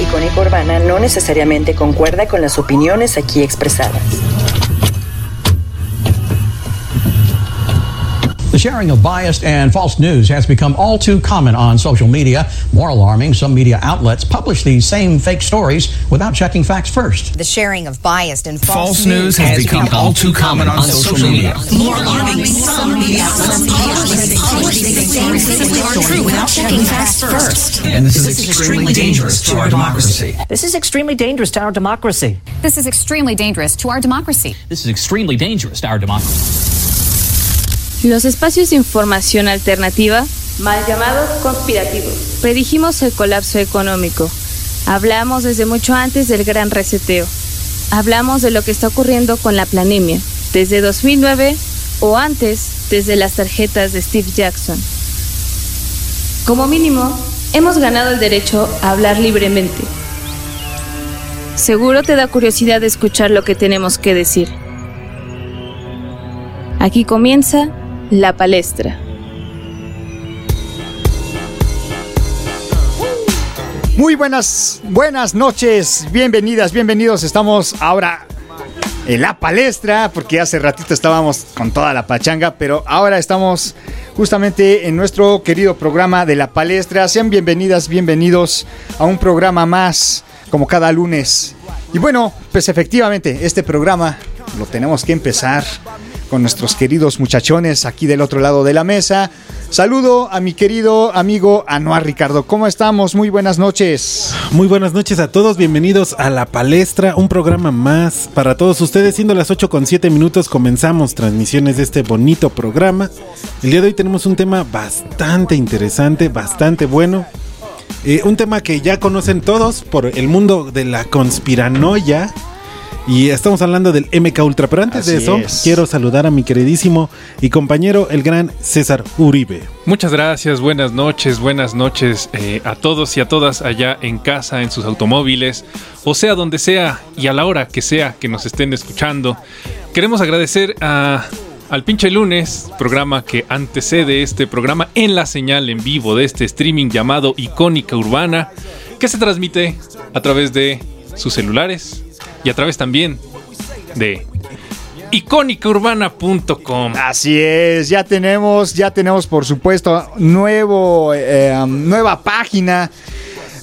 Icónica Urbana no necesariamente concuerda con las opiniones aquí expresadas. Sharing of biased and false news has become all too common on social media. More alarming, some media outlets publish these same fake stories without checking facts first. The sharing of biased and false, False news has become all too common on social media. More alarming, some media outlets publish the same fake story without checking facts first. And this is extremely dangerous to our democracy. This is extremely dangerous to our democracy. This is extremely dangerous to our democracy. This is extremely dangerous to our democracy. Los espacios de información alternativa, mal llamados conspirativos, predijimos el colapso económico. Hablamos desde mucho antes del gran reseteo. Hablamos de lo que está ocurriendo con la planemia, desde 2009 o antes, desde las tarjetas de Steve Jackson. Como mínimo, hemos ganado el derecho a hablar libremente. Seguro te da curiosidad de escuchar lo que tenemos que decir. Aquí comienza la palestra. Muy buenas, buenas noches, bienvenidas, bienvenidos. Estamos ahora en la palestra, porque hace ratito estábamos con toda la pachanga, pero ahora estamos justamente en nuestro querido programa de la palestra. Sean bienvenidas, bienvenidos a un programa más, como cada lunes. Y bueno, pues efectivamente, este programa lo tenemos que empezar con nuestros queridos muchachones aquí del otro lado de la mesa. Saludo a mi querido amigo Anuar Ricardo. ¿Cómo estamos? Muy buenas noches. Muy buenas noches a todos, bienvenidos a La Palestra, un programa más para todos ustedes. Siendo las 8 con 7 minutos, comenzamos transmisiones de este bonito programa. El día de hoy tenemos un tema bastante interesante, bastante bueno. Eh, un tema que ya conocen todos por el mundo de la conspiranoia. Y estamos hablando del MK Ultra. Pero antes de eso, es. quiero saludar a mi queridísimo y compañero, el gran César Uribe. Muchas gracias, buenas noches, buenas noches eh, a todos y a todas allá en casa, en sus automóviles, o sea, donde sea y a la hora que sea que nos estén escuchando. Queremos agradecer a, al pinche lunes, programa que antecede este programa en la señal en vivo de este streaming llamado Icónica Urbana, que se transmite a través de sus celulares y a través también de icónicaurbana.com. Así es, ya tenemos, ya tenemos por supuesto nuevo, eh, nueva página.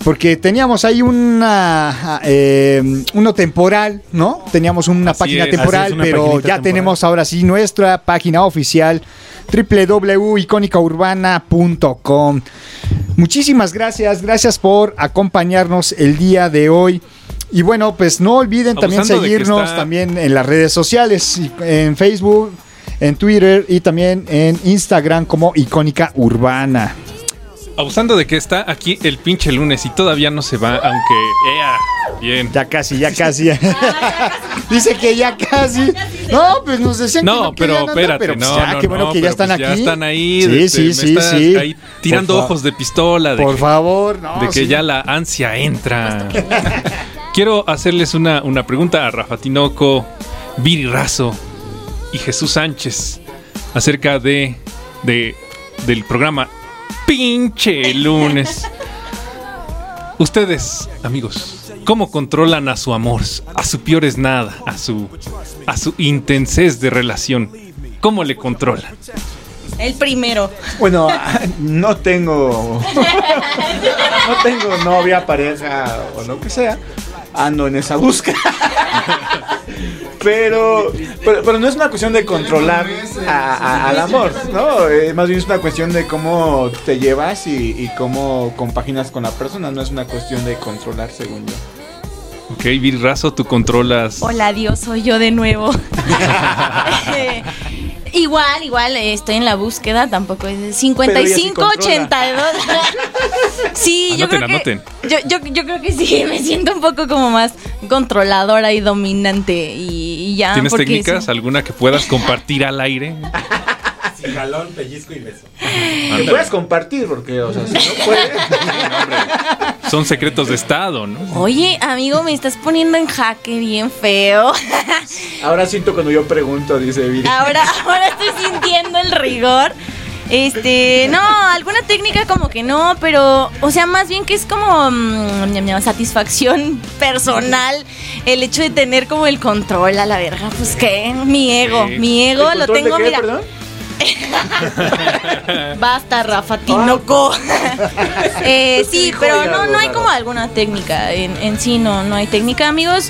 Porque teníamos ahí una eh, uno temporal, ¿no? Teníamos una Así página es. temporal, una pero ya temporal. tenemos ahora sí nuestra página oficial www.icónicaurbana.com. Muchísimas gracias, gracias por acompañarnos el día de hoy. Y bueno, pues no olviden también Abusando seguirnos está- también en las redes sociales, en Facebook, en Twitter y también en Instagram como Icónica Urbana. Abusando de que está aquí el pinche lunes y todavía no se va, aunque. ea, bien. Ya casi, ya casi. Dice que ya casi. No, pues nos decían que No, no pero andar, espérate, pero pues no, ya, no, qué bueno no, que ya están pues aquí. Ya están ahí. Sí, este, sí, me sí, estás sí. Ahí tirando ojos de pistola. De Por que, favor, no. de que sí. ya la ansia entra. Quiero hacerles una, una pregunta a Rafa Tinoco, Viri Razo y Jesús Sánchez acerca de, de del programa Pinche Lunes. Ustedes, amigos, ¿cómo controlan a su amor, a su peor es nada, a su a su intensez de relación? ¿Cómo le controlan? El primero. Bueno, no tengo. No tengo novia, pareja o lo que sea. Ando en esa búsqueda. Pero, pero, pero no es una cuestión de controlar a- a- al amor, ¿no? Eh, más bien es una cuestión de cómo te llevas y, y cómo compaginas con la persona. No es una cuestión de controlar, según yo. Ok, Viri Razo, tú controlas. Hola Dios, soy yo de nuevo. Igual, igual, eh, estoy en la búsqueda, tampoco es de 55, Pero ella sí 82. sí, yo Anoten, creo que anoten. Yo, yo, yo creo que sí, me siento un poco como más controladora y dominante y, y ya. ¿Tienes técnicas? sí. ¿Alguna que puedas compartir al aire? Jalón, pellizco y beso. Que puedes compartir, porque, o sea, si no puedes. Son secretos de Estado, ¿no? Oye, amigo, me estás poniendo en jaque bien feo. Ahora siento cuando yo pregunto, dice Viri. Ahora, ahora estoy sintiendo el rigor. Este, no, alguna técnica como que no, pero, o sea, más bien que es como mm, ñam, satisfacción personal el hecho de tener como el control a la verga. Pues que mi ego, Sí. mi ego ¿El lo tengo, qué, mira. perdón? Basta, Rafa Tinoco. Eh, sí, pero no, no hay como alguna técnica. En, en sí, no, no hay técnica, amigos.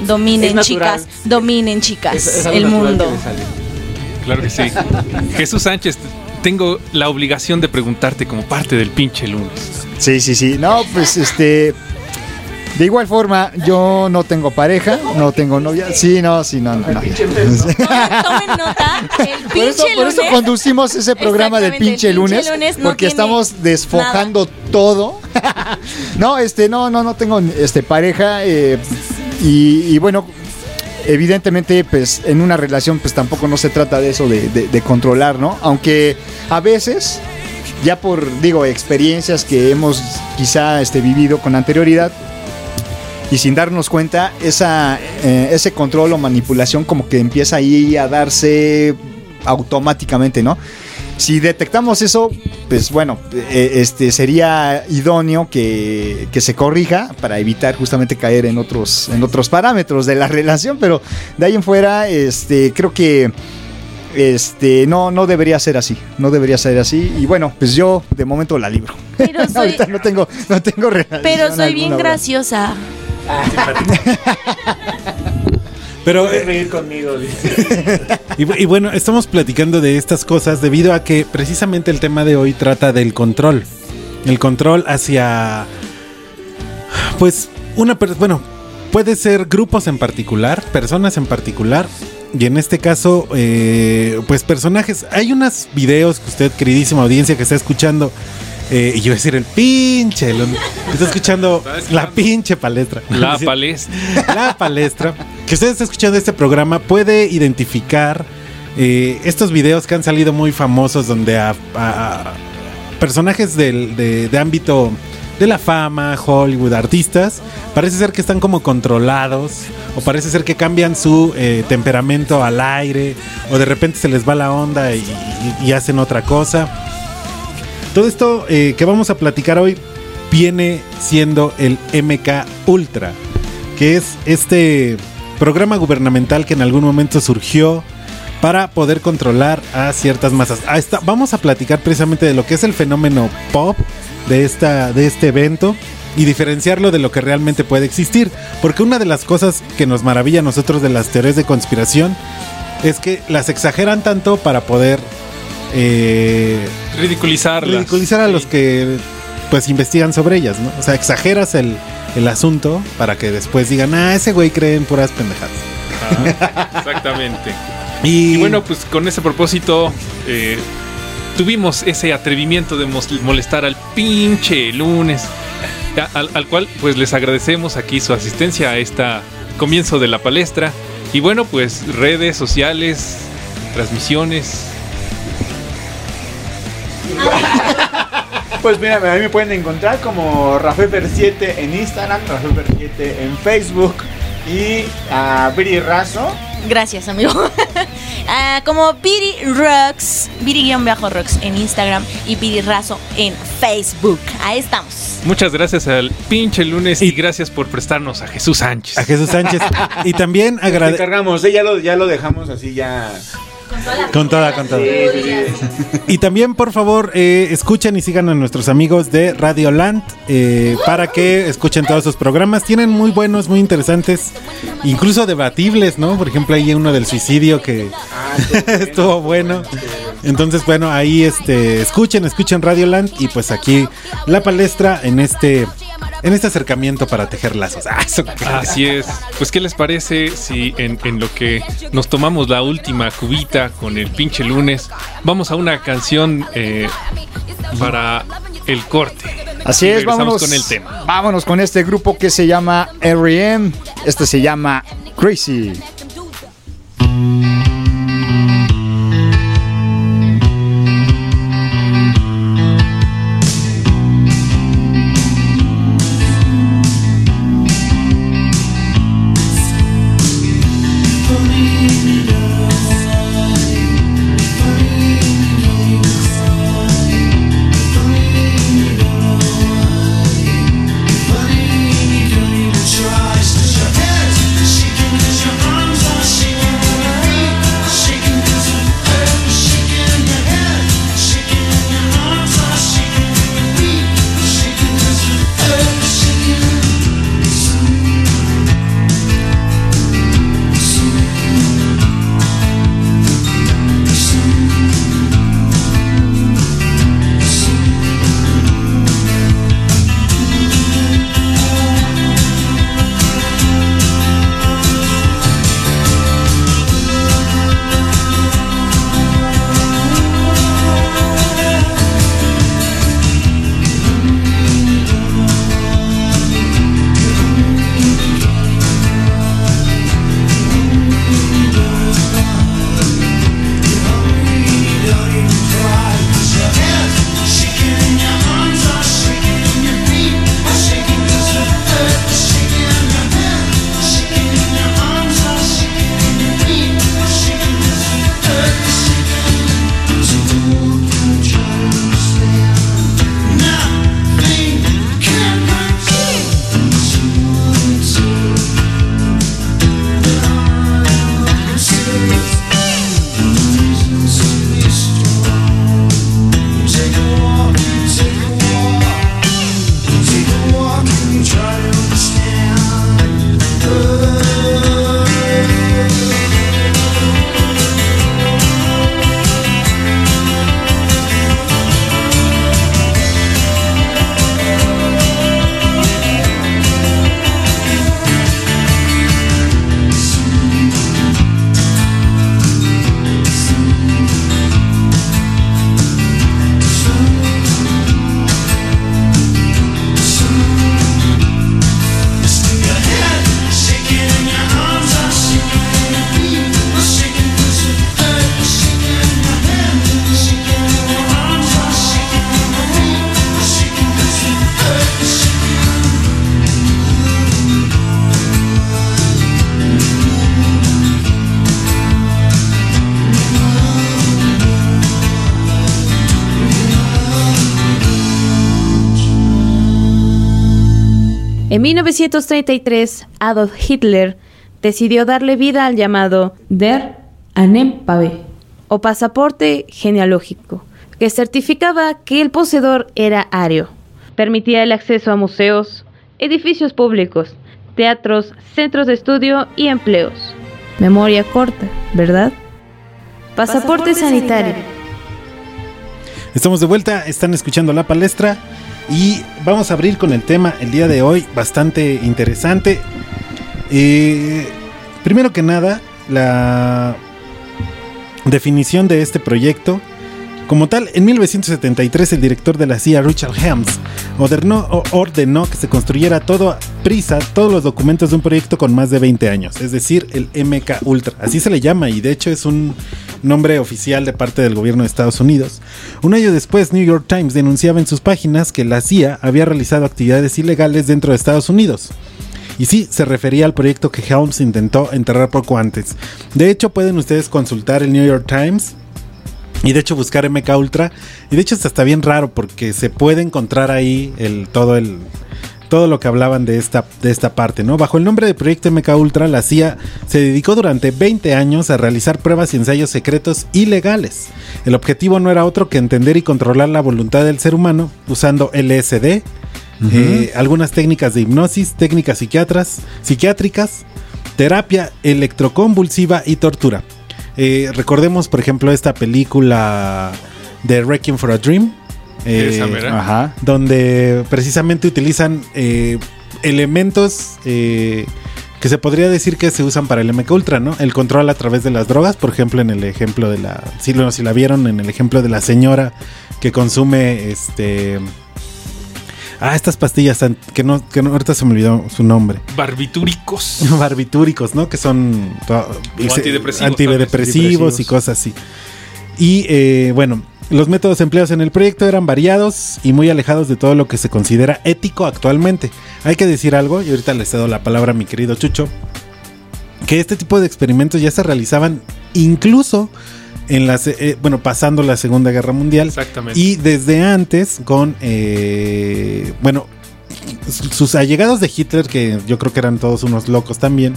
Dominen, chicas. Dominen, chicas. Es- es algo el mundo. que. Claro que sí. Jesús Sánchez, tengo la obligación de preguntarte como parte del pinche lunes. Sí, sí, sí. No, pues este. De igual forma, yo no tengo pareja, no tengo novia. Sí, no, sí, no, no. no. Tomen nota, el Por eso, pinche por eso conducimos ese programa del pinche el pinche lunes, lunes no porque estamos desfojando todo. no, este, no, no, no tengo este pareja eh, y, y bueno, evidentemente, pues en una relación, pues tampoco no se trata de eso de, de- de controlar, ¿no? Aunque a veces, ya por digo experiencias que hemos quizá este vivido con anterioridad, y sin darnos cuenta, esa, eh, ese control o manipulación como que empieza ahí a darse automáticamente, ¿no? Si detectamos eso, pues bueno, eh, este sería idóneo que, que se corrija para evitar justamente caer en otros, en otros parámetros de la relación, pero de ahí en fuera, este, creo que este, no, no debería ser así, no debería ser así, y bueno, pues yo de momento la libro. Pero soy, Ahorita no tengo, no tengo pero soy bien ¿verdad? Pero eh, reír conmigo, dice. Y, bu- y bueno, estamos platicando de estas cosas debido a que precisamente el tema de hoy trata del control. El control hacia, pues, una, bueno, puede ser grupos en particular, personas en particular. Y en este caso, eh, pues personajes. Hay unos videos que usted, queridísima audiencia que está escuchando, eh, y yo voy a decir el pinche, lo- está escuchando la pinche palestra. La palestra. La palestra. Que usted está escuchando este programa puede identificar eh, estos videos que han salido muy famosos donde a, a- a personajes del, de, de ámbito de la fama, Hollywood, artistas, parece ser que están como controlados o parece ser que cambian su eh, temperamento al aire o de repente se les va la onda y, y- y hacen otra cosa. Todo esto eh, que vamos a platicar hoy viene siendo el MK Ultra, que es este programa gubernamental que en algún momento surgió para poder controlar a ciertas masas. Vamos a platicar precisamente de lo que es el fenómeno pop de, esta, de este evento y diferenciarlo de lo que realmente puede existir. Porque una de las cosas que nos maravilla a nosotros de las teorías de conspiración es que las exageran tanto para poder eh, Ridiculizarlas. ridiculizar a los que pues investigan sobre ellas, ¿no? O sea, exageras el, el asunto para que después digan, ah, ese güey cree en puras pendejadas. Ah, exactamente. Y, Y bueno, pues con ese propósito eh, tuvimos ese atrevimiento de molestar al pinche lunes, al, al cual pues les agradecemos aquí su asistencia a esta comienzo de la palestra. Y bueno, pues redes sociales, transmisiones. Pues mira, a mí me pueden encontrar como Rafael7 en Instagram, Rafael7 en Facebook y a Viri Razo. Gracias, amigo. Ah, como Biri Rocks, Biri-Rocks en Instagram y Biri Razo en Facebook. Ahí estamos. Muchas gracias al pinche lunes y gracias por prestarnos a Jesús Sánchez. a Jesús Sánchez. y también agradecemos encargamos, eh, ya, lo, ya lo dejamos así ya. Con toda, con toda. Sí, sí, sí. Y también, por favor, eh, escuchen y sigan a nuestros amigos de Radio Land eh, para que escuchen todos sus programas. Tienen muy buenos, muy interesantes, incluso debatibles, ¿no? Por ejemplo, hay uno del suicidio que estuvo bueno. Entonces, bueno, ahí este, escuchen, escuchen Radio Land y pues aquí la palestra en este, en este acercamiento para tejer lazos. Ah, eso- Así es. Pues, ¿qué les parece si en, en lo que nos tomamos la última cubita con el pinche lunes, vamos a una canción eh, para el corte? Así Y es, vámonos con el tema. Vámonos con este grupo que se llama R.E.M. Este se llama Crazy. 1933, Adolf Hitler decidió darle vida al llamado Der Anempave, o pasaporte genealógico, que certificaba que el poseedor era ario. Permitía el acceso a museos, edificios públicos, teatros, centros de estudio y empleos. Memoria corta, ¿verdad? Pasaporte, sanitario. Estamos de vuelta, están escuchando la palestra y vamos a abrir con el tema el día de hoy, bastante interesante. Eh, primero que nada, la definición de este proyecto. Como tal, en 1973 el director de la CIA, Richard Helms, ordenó, ordenó que se construyera todo a prisa todos los documentos de un proyecto con más de 20 años, es decir, el MK Ultra. Así se le llama y de hecho es un nombre oficial de parte del gobierno de Estados Unidos. Un año después, New York Times denunciaba en sus páginas que la CIA había realizado actividades ilegales dentro de Estados Unidos. Y sí, se refería al proyecto que Helms intentó enterrar poco antes. De hecho, pueden ustedes consultar el New York Times y de hecho buscar MK Ultra. Y de hecho está bien raro porque se puede encontrar ahí el, todo el todo lo que hablaban de esta, de esta parte, ¿no? Bajo el nombre de Proyecto MK Ultra, la CIA se dedicó durante 20 años a realizar pruebas y ensayos secretos ilegales. El objetivo no era otro que entender y controlar la voluntad del ser humano usando LSD, eh, algunas técnicas de hipnosis, técnicas psiquiatras, psiquiátricas, terapia electroconvulsiva y tortura. Eh, recordemos, por ejemplo, esta película de Wrecking for a Dream. Esa mera. ajá, donde precisamente utilizan eh, elementos eh, que se podría decir que se usan para el MK Ultra, ¿no? El control a través de las drogas, por ejemplo, en el ejemplo de la. Si, lo- si la vieron, en el ejemplo de la señora que consume este. Ah, estas pastillas que no, que no, ahorita se me olvidó su nombre. Barbitúricos. Barbitúricos, ¿no? Que son antidepresivos, y cosas así. Y eh, bueno, los métodos empleados en el proyecto eran variados y muy alejados de todo lo que se considera ético actualmente. Hay que decir algo, y ahorita le cedo la palabra a mi querido Chucho, que este tipo de experimentos ya se realizaban incluso en la, se- eh, bueno, pasando la Segunda Guerra Mundial. Exactamente. Y desde antes con, eh, bueno, sus allegados de Hitler, que yo creo que eran todos unos locos también,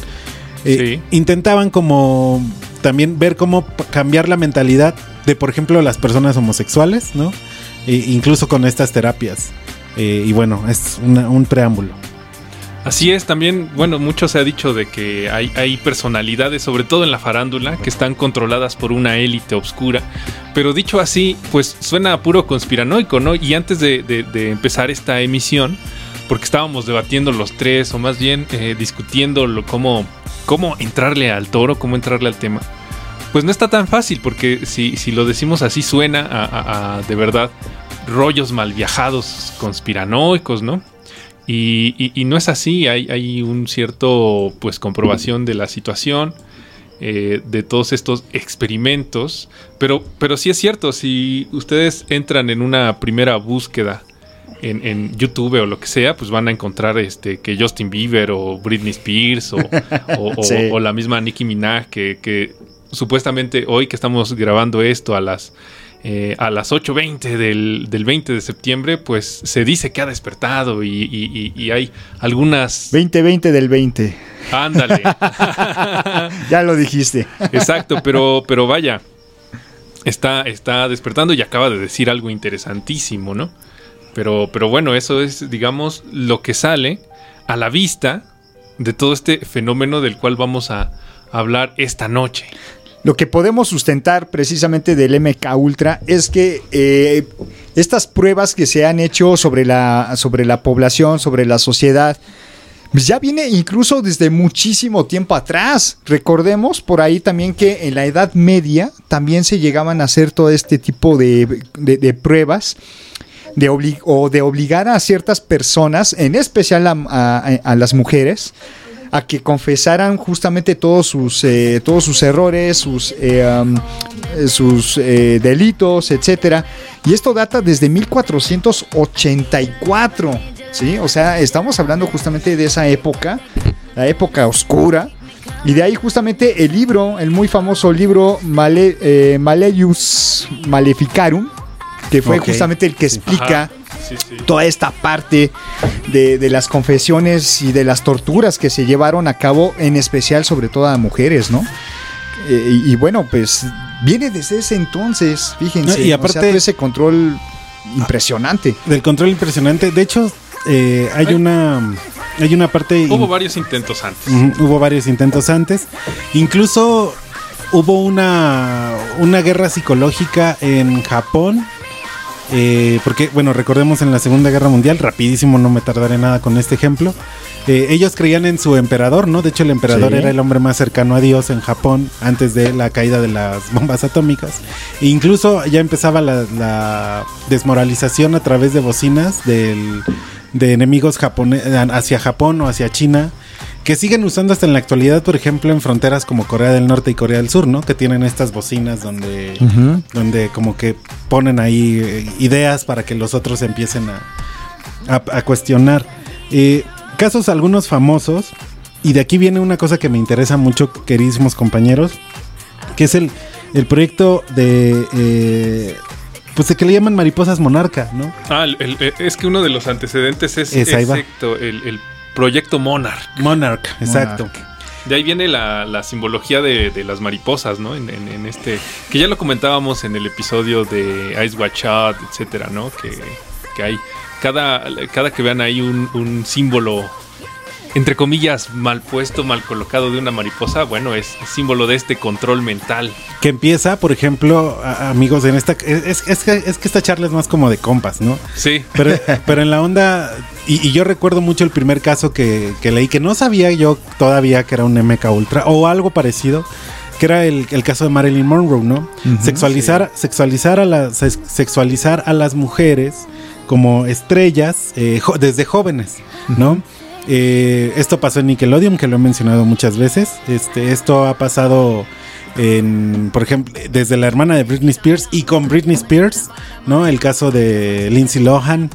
eh, intentaban como también ver cómo cambiar la mentalidad de, por ejemplo, las personas homosexuales, ¿no? E incluso con estas terapias. Eh, y bueno, es un preámbulo. Así es, también, bueno, mucho se ha dicho de que hay, personalidades, sobre todo en la farándula, que están controladas por una élite oscura. Pero dicho así, pues suena a puro conspiranoico, ¿no? Y antes de, empezar esta emisión, porque estábamos debatiendo los tres, o más bien eh, discutiendo cómo, cómo entrarle al toro, cómo entrarle al tema, pues no está tan fácil, porque si, si lo decimos así suena a, a- a, de verdad rollos mal viajados, conspiranoicos, ¿no? Y, y- y no es así, hay, hay un cierto pues comprobación de la situación, eh, de todos estos experimentos, pero, pero sí es cierto, si ustedes entran en una primera búsqueda en, en YouTube o lo que sea, pues van a encontrar este que Justin Bieber o Britney Spears o, o- o- Sí. o la misma Nicki Minaj que, que supuestamente hoy que estamos grabando esto a las eh, a las 8.20 del, del 20 de septiembre, pues se dice que ha despertado y, y- hay algunas... 2020 del 20. Ándale. ya lo dijiste. Exacto, pero, pero vaya, está, está despertando y acaba de decir algo interesantísimo, ¿no? Pero, pero bueno, eso es, digamos, lo que sale a la vista de todo este fenómeno del cual vamos a hablar esta noche. Lo que podemos sustentar precisamente del MK Ultra es que eh, estas pruebas que se han hecho sobre la, sobre la población, sobre la sociedad, pues ya viene incluso desde muchísimo tiempo atrás. Recordemos por ahí también que en la Edad Media también se llegaban a hacer todo este tipo de, de- pruebas. De obli- o de obligar a ciertas personas, en especial a las mujeres, a que confesaran justamente todos sus, eh, todos sus errores, sus, eh, um, eh, sus eh, delitos, etcétera. Y esto data desde 1484, ¿sí? O sea, estamos hablando justamente de esa época, la época oscura. Y de ahí justamente el libro, el muy famoso libro Male, Malleus Maleficarum, que fue justamente el que explica Ajá. Sí, sí. toda esta parte de, de las confesiones y de las torturas que se llevaron a cabo, en especial sobre todo a mujeres, ¿no? Eh, y, y bueno, pues viene desde ese entonces, fíjense. No, y o aparte- sea, todo ese control impresionante. Del control impresionante. De hecho, eh, hay una hay una parte Hubo varios intentos antes. Hubo varios intentos antes. Incluso hubo una, una guerra psicológica en Japón. Eh, porque, bueno, recordemos en la Segunda Guerra Mundial, rapidísimo, no me tardaré nada con este ejemplo. eh, ellos creían en su emperador, ¿no? De hecho, el emperador Sí. era el hombre más cercano a Dios en Japón antes de la caída de las bombas atómicas. E incluso ya empezaba la, la desmoralización a través de bocinas del, de enemigos japone- hacia Japón o hacia China que siguen usando hasta en la actualidad, por ejemplo, en fronteras como Corea del Norte y Corea del Sur, ¿no? Que tienen estas bocinas donde, donde como que ponen ahí eh, ideas para que los otros empiecen a, a- a cuestionar. Eh, casos algunos famosos, y de aquí viene una cosa que me interesa mucho, queridísimos compañeros, que es el, el proyecto de... eh, pues de que le llaman mariposas monarca, ¿no? Ah, el- el- es que uno de los antecedentes es, Es, ahí va. exacto, el, el proyecto Monarch. Monarch, exacto. De ahí viene la, la simbología de, de las mariposas, ¿no? En, en- en este. Que ya lo comentábamos en el episodio de Ice Watch Out, etcétera, ¿no? Que, que hay. Cada, cada que vean ahí un, un símbolo, entre comillas, mal puesto, mal colocado de una mariposa, bueno, es símbolo de este control mental. Que empieza, por ejemplo, a- amigos, en esta. Es, es que, es que esta charla es más como de compas, ¿no? Sí. Pero, pero en la onda. Y, y yo recuerdo mucho el primer caso que, que leí, que no sabía yo todavía que era un MK Ultra o algo parecido. Que era el, el caso de Marilyn Monroe, ¿no? Sexualizar, sexualizar, a las, sex- sexualizar a las mujeres como estrellas eh, jo- desde jóvenes, ¿no? Eh, esto pasó en Nickelodeon, que lo he mencionado muchas veces. Este, esto ha pasado en, por ejemplo, desde la hermana de Britney Spears y con Britney Spears, ¿no? El caso de Lindsay Lohan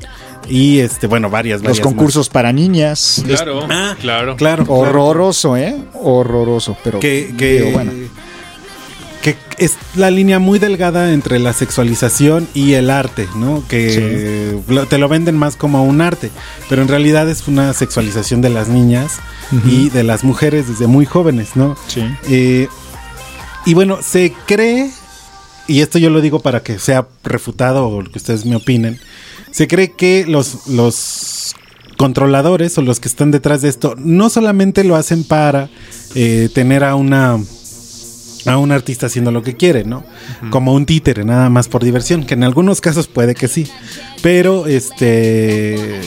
y este, bueno, varias, Los varias concursos para niñas. Claro, claro. más. Claro, Horroroso, ¿eh? Horroroso, pero, que, que, bueno. que es la línea muy delgada entre la sexualización y el arte, ¿no? Que te lo venden más como un arte, pero en realidad es una sexualización de las niñas y de las mujeres desde muy jóvenes, ¿no? Sí. Eh, y bueno, se cree, y esto yo lo digo para que sea refutado o que ustedes me opinen, se cree que los, los controladores o los que están detrás de esto no solamente lo hacen para eh, tener a una a un artista haciendo lo que quiere, ¿no? Como un títere, nada más por diversión, que en algunos casos puede que sí, pero este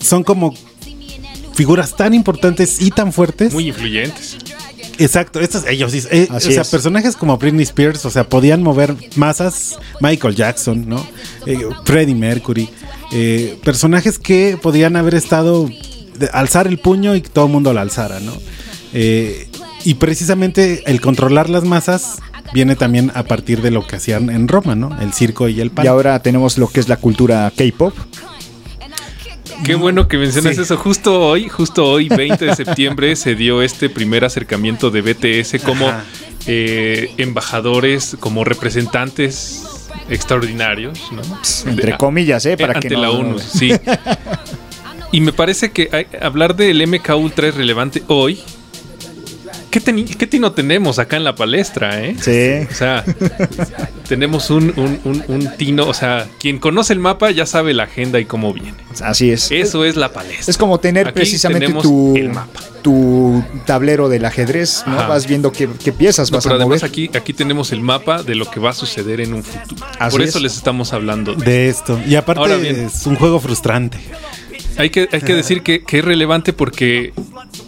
son como figuras tan importantes y tan fuertes Muy influyentes. Exacto, estos ellos sí, eh, o sea, es. personajes como Britney Spears, o sea, podían mover masas, Michael Jackson, ¿no? Eh, Freddie Mercury, eh, personajes que podían haber estado, de- alzar el puño y que todo el mundo lo alzara, ¿no? Eh, y precisamente el controlar las masas viene también a partir de lo que hacían en Roma, ¿no? El circo y el pan. Y ahora tenemos lo que es la cultura K-pop. Qué bueno que mencionas Sí. eso. Justo hoy, justo hoy, 20 de septiembre, se dio este primer acercamiento de BTS como eh, embajadores, como representantes extraordinarios, ¿no? Entre De- comillas, ¿eh? Para ante que no- la ONU, sí. Y me parece que hay- hablar del MK Ultra es relevante hoy. ¿Qué, teni- qué tino tenemos acá en la palestra, eh? Sí. O sea, tenemos un, un- un- un tino, o sea, quien conoce el mapa ya sabe la agenda y cómo viene. Así es. Eso es la palestra. Es como tener Aquí precisamente tu, el mapa. tu tablero del ajedrez, ¿no? Ajá. Vas viendo qué, qué piezas No, vas pero a además mover. aquí, aquí tenemos el mapa de lo que va a suceder en un futuro. Así Por eso es. les estamos hablando de de esto. Y aparte Ahora bien. es un juego frustrante. Hay que, hay que decir que, que es relevante porque,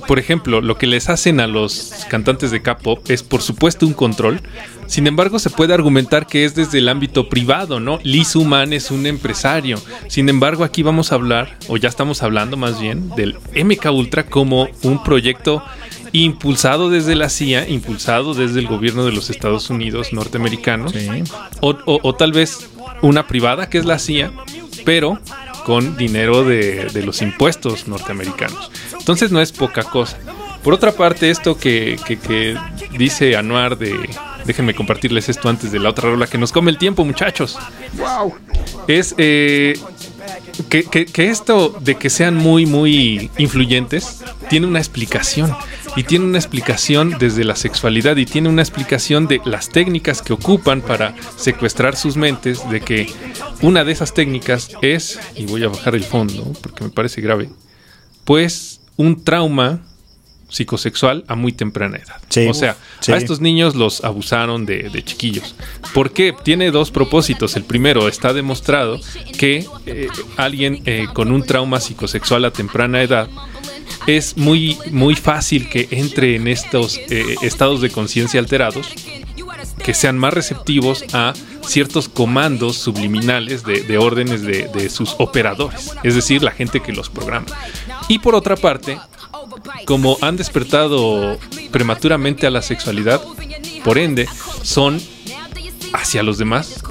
por ejemplo, lo que les hacen a los cantantes de K-pop es, por supuesto, un control. Sin embargo, se puede argumentar que es desde el ámbito privado, ¿no? Lee Suman es un empresario. Sin embargo, aquí vamos a hablar, o ya estamos hablando más bien, del MK Ultra como un proyecto impulsado desde la CIA, impulsado desde el gobierno de los Estados Unidos norteamericanos, o, o- o tal vez una privada que es la CIA, pero con dinero de, de los impuestos norteamericanos. Entonces no es poca cosa. Por otra parte, esto que, que- que dice Anuar de... Déjenme compartirles esto antes de la otra rola que nos come el tiempo, muchachos. Es... eh, que, esto de que sean muy, muy influyentes tiene una explicación. Y tiene una explicación desde la sexualidad y tiene una explicación de las técnicas que ocupan para secuestrar sus mentes. De que una de esas técnicas es, y voy a bajar el fondo porque me parece grave, pues un trauma psicosexual a muy temprana edad. Sí. o sea, Sí. a estos niños los abusaron de, de chiquillos. ¿Por qué? Tiene dos propósitos. El primero, está demostrado que eh, alguien eh, con un trauma psicosexual a temprana edad es muy, muy fácil que entre en estos eh, estados de conciencia alterados, que sean más receptivos a ciertos comandos subliminales de, de órdenes de, de sus operadores, es decir, la gente que los programa. Y por otra parte, como han despertado prematuramente a la sexualidad, por ende, son hacia los demás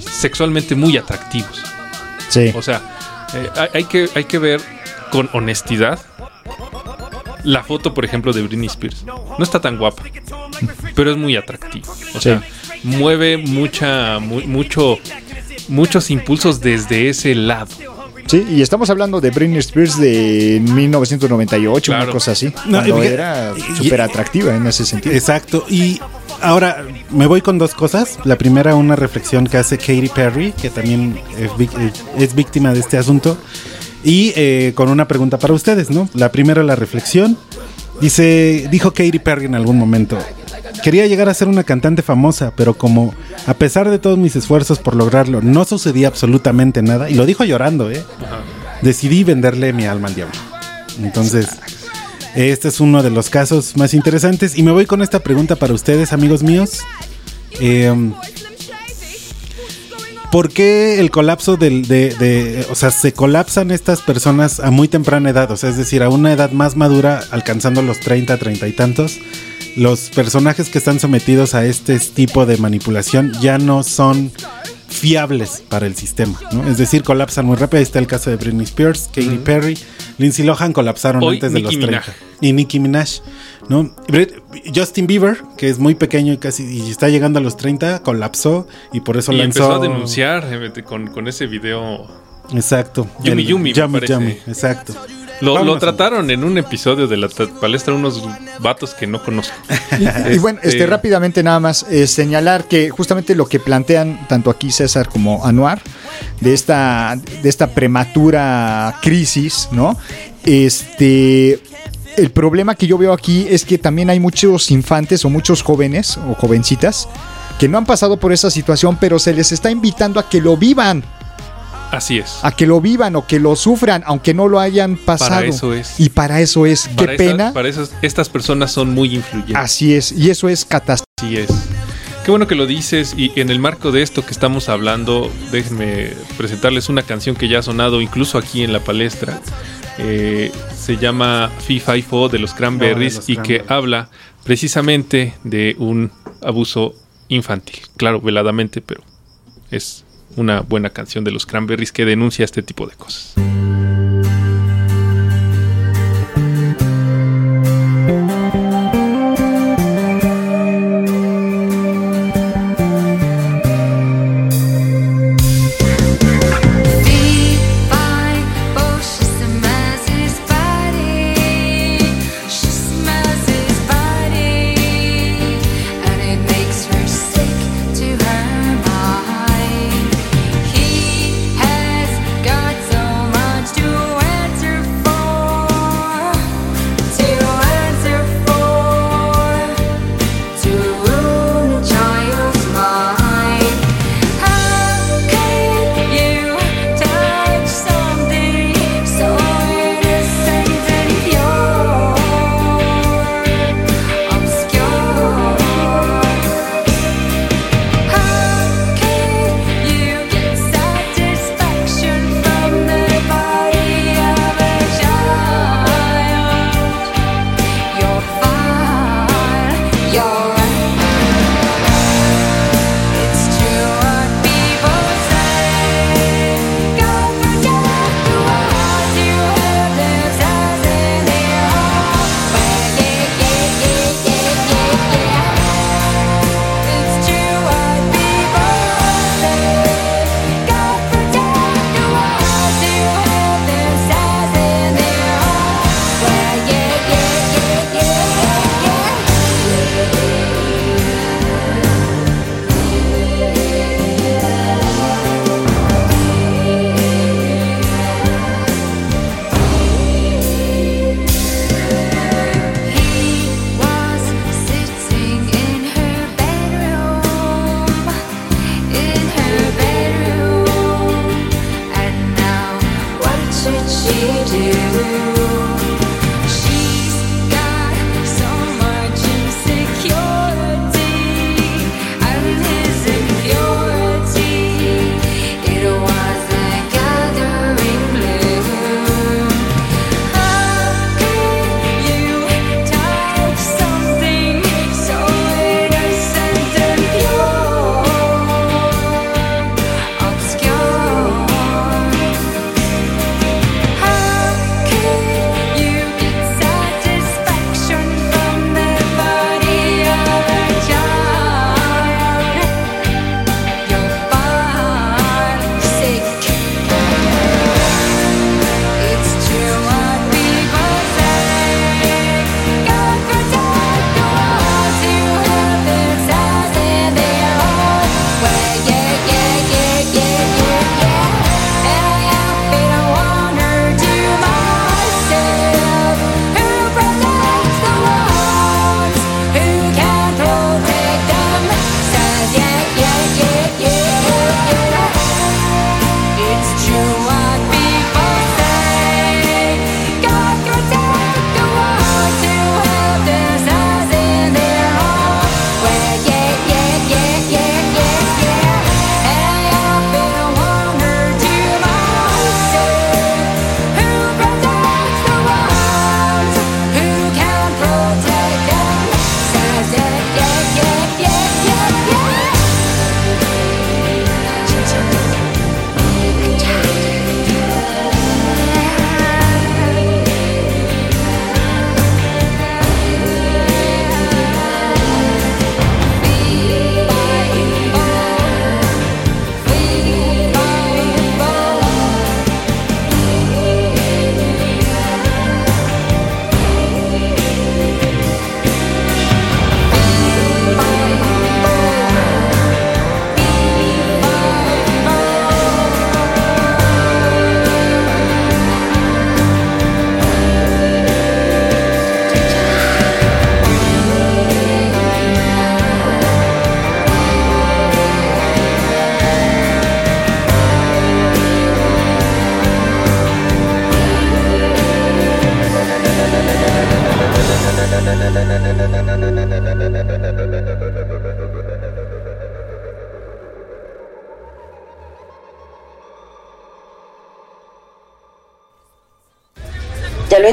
sexualmente muy atractivos. Sí. O sea, eh, hay, que, hay que ver con honestidad la foto, por ejemplo, de Britney Spears. No está tan guapa, pero es muy atractiva. O sea, mueve mucha, mu- mucho, muchos impulsos desde ese lado. Sí, y estamos hablando de Britney Spears de 1998, una Claro. cosa así. No, cuando y- era súper atractiva en ese sentido. Exacto. Y ahora me voy con dos cosas. La primera, una reflexión que hace Katy Perry, que también es víctima de este asunto. Y eh, con una pregunta para ustedes, ¿no? La primera, la reflexión. Dice, dijo Katy Perry en algún momento. Quería llegar a ser una cantante famosa, pero como a pesar de todos mis esfuerzos por lograrlo, no sucedía absolutamente nada, y lo dijo llorando, ¿eh? Decidí venderle mi alma al diablo. Entonces, este es uno de los casos más interesantes. Y me voy con esta pregunta para ustedes, amigos míos. Eh, ¿Por qué el colapso del, de, de- O sea, se colapsan estas personas a muy temprana edad? O sea, es decir, a una edad más madura, alcanzando los 30, 30 y tantos. Los personajes que están sometidos a este tipo de manipulación ya no son fiables para el sistema, ¿no? Es decir, colapsan muy rápido. Ahí está el caso de Britney Spears, Katy Perry, Lindsay Lohan colapsaron Hoy, antes de Nicki los 30. Minaj. Y Nicki Minaj, ¿no? Justin Bieber, que es muy pequeño y casi y está llegando a los 30, colapsó y por eso Y lanzó empezó a denunciar eh, con, con ese video. Exacto. Yumi Yumi, parece. Yummy, exacto. Lo, lo trataron en un episodio de la palestra unos vatos que no conozco. Y bueno, este rápidamente nada más eh, señalar que justamente lo que plantean tanto aquí César como Anuar de esta de esta prematura crisis, ¿no? Este el problema que yo veo aquí es que también hay muchos infantes o muchos jóvenes o jovencitas que no han pasado por esa situación, pero se les está invitando a que lo vivan, Así es. a que lo vivan o que lo sufran, aunque no lo hayan pasado. eso es. Y para eso es. Para Qué esta- pena. para esas, estas personas son muy influyentes. Así es. Y eso es catastrófico. Así es. Qué bueno que lo dices y en el marco de esto que estamos hablando, déjenme presentarles una canción que ya ha sonado incluso aquí en la palestra. Eh, se llama Fee Fi Fo de los Cranberries No, de los y que habla precisamente de un abuso infantil. Claro, veladamente, pero es una buena canción de los Cranberries que denuncia este tipo de cosas.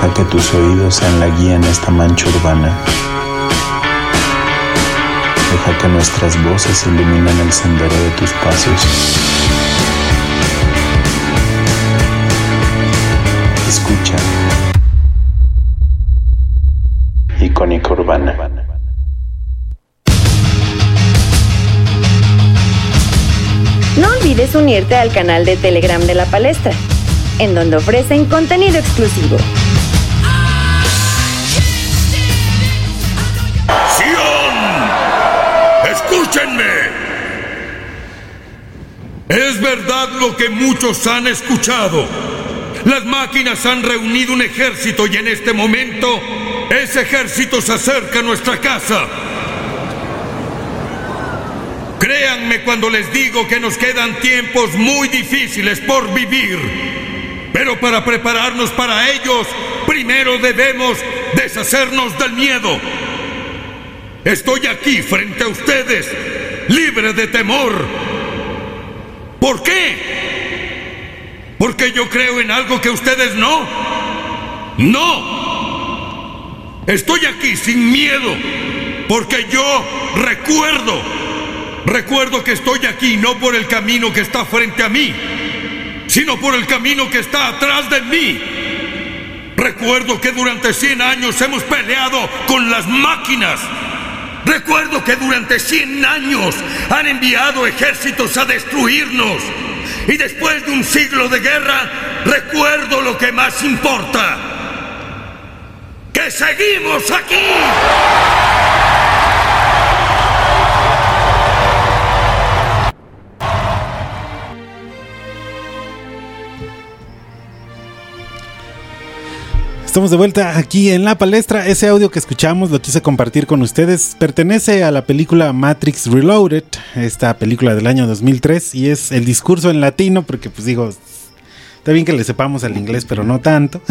Deja que tus oídos sean la guía en esta mancha urbana. Deja que nuestras voces iluminen el sendero de tus pasos. Escucha. Icónica Urbana. No olvides unirte al canal de Telegram de la palestra, en donde ofrecen contenido exclusivo. Es verdad lo que muchos han escuchado. Las máquinas han reunido un ejército y en este momento ese ejército se acerca a nuestra casa. Créanme cuando les digo que nos quedan tiempos muy difíciles por vivir. Pero para prepararnos para ellos, primero debemos deshacernos del miedo. Estoy aquí frente a ustedes, libre de temor. ¿Por qué? Porque yo creo en algo que ustedes no. No. Estoy aquí sin miedo, porque yo recuerdo. Recuerdo que estoy aquí no por el camino que está frente a mí, sino por el camino que está atrás de mí. Recuerdo que durante 100 años hemos peleado con las máquinas. Recuerdo que durante 100 años han enviado ejércitos a destruirnos. Y después de un siglo de guerra, recuerdo lo que más importa. Que seguimos aquí. Estamos de vuelta aquí en la palestra. Ese audio que escuchamos lo quise compartir con ustedes. Pertenece a la película Matrix Reloaded, esta película del año 2003, y es el discurso en latino, porque pues digo, está bien que le sepamos el inglés, pero no tanto.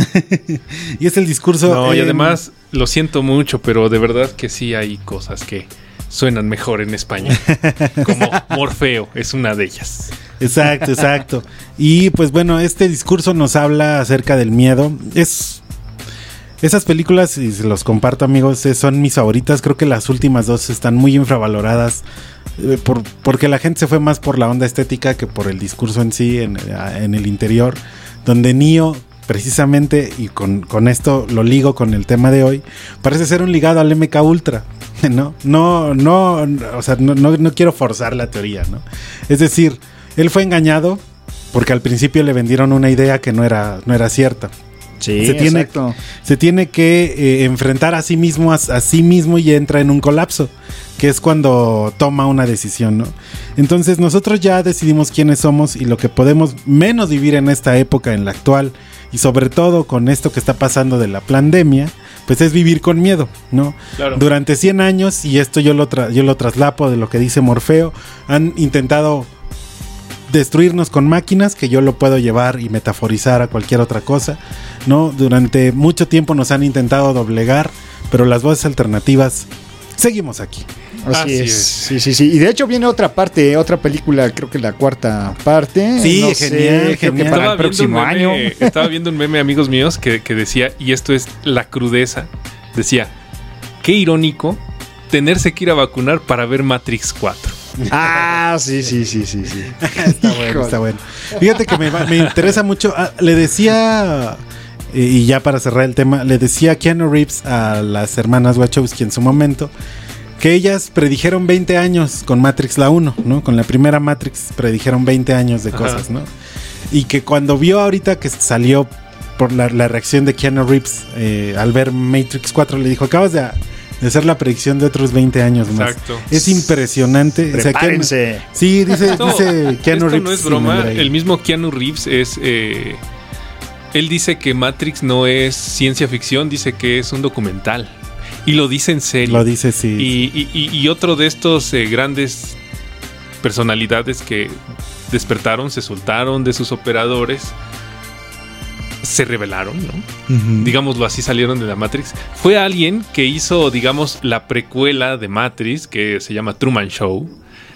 y es el discurso... No, y además lo siento mucho, pero de verdad que sí hay cosas que suenan mejor en español. Como Morfeo es una de ellas. Exacto, exacto. Y pues bueno, este discurso nos habla acerca del miedo. Es esas películas, y se los comparto amigos, eh, son mis favoritas. Creo que las últimas dos están muy infravaloradas. eh, por- porque la gente se fue más por la onda estética que por el discurso en sí, en, eh, en el interior. Donde Neo, precisamente, y con, esto lo ligo con el tema de hoy, parece ser un ligado al MK Ultra. No, no, no, o sea, no, no quiero forzar la teoría, ¿no? Es decir, él fue engañado porque al principio le vendieron una idea que no era, no era cierta. Sí, se tiene, exacto. se tiene que eh, enfrentar a sí mismo a, a sí mismo y entra en un colapso, que es cuando toma una decisión, ¿no? Entonces nosotros ya decidimos quiénes somos y lo que podemos menos vivir en esta época, en la actual, y sobre todo con esto que está pasando de la pandemia, pues es vivir con miedo, ¿no? Claro. Durante 100 años, y esto yo lo, tra- yo lo traslapo de lo que dice Morfeo, han intentado destruirnos con máquinas que yo lo puedo llevar y metaforizar a cualquier otra cosa, ¿no? Durante mucho tiempo nos han intentado doblegar, pero las voces alternativas seguimos aquí. Así, Así es. es. Sí, sí, sí. Y de hecho viene otra parte, otra película, creo que la cuarta parte. Sí, No sé, genial, creo que genial. para Estaba el próximo año. estaba viendo un meme, amigos míos, que, que decía, y esto es la crudeza, decía, qué irónico tenerse que ir a vacunar para ver Matrix 4. Ah, sí, sí, sí, sí, sí. está bueno, está bueno. Fíjate que me, me interesa mucho. ah, le decía, y- y ya para cerrar el tema, le decía Keanu Reeves a las hermanas Wachowski en su momento que ellas predijeron 20 años con Matrix la 1, ¿no? Con la primera Matrix predijeron 20 años de Ajá. cosas, ¿no? Y que cuando vio ahorita que salió por la, la reacción de Keanu Reeves eh, al ver Matrix 4, le dijo, acabas de, de hacer la predicción de otros 20 años más. Exacto. Es impresionante. O sea, Keanu- sí, dice, Esto- dice Keanu esto Reeves. no es broma. El mismo Keanu Reeves es. eh, él dice que Matrix no es ciencia ficción, dice que es un documental. Y lo dice en serio. Lo dice, sí. Y, y- y- y otro de estos eh, grandes personalidades que despertaron, se soltaron de sus operadores, se rebelaron, ¿no? Digámoslo así, salieron de la Matrix. Fue alguien que hizo, digamos, la precuela de Matrix, que se llama Truman Show.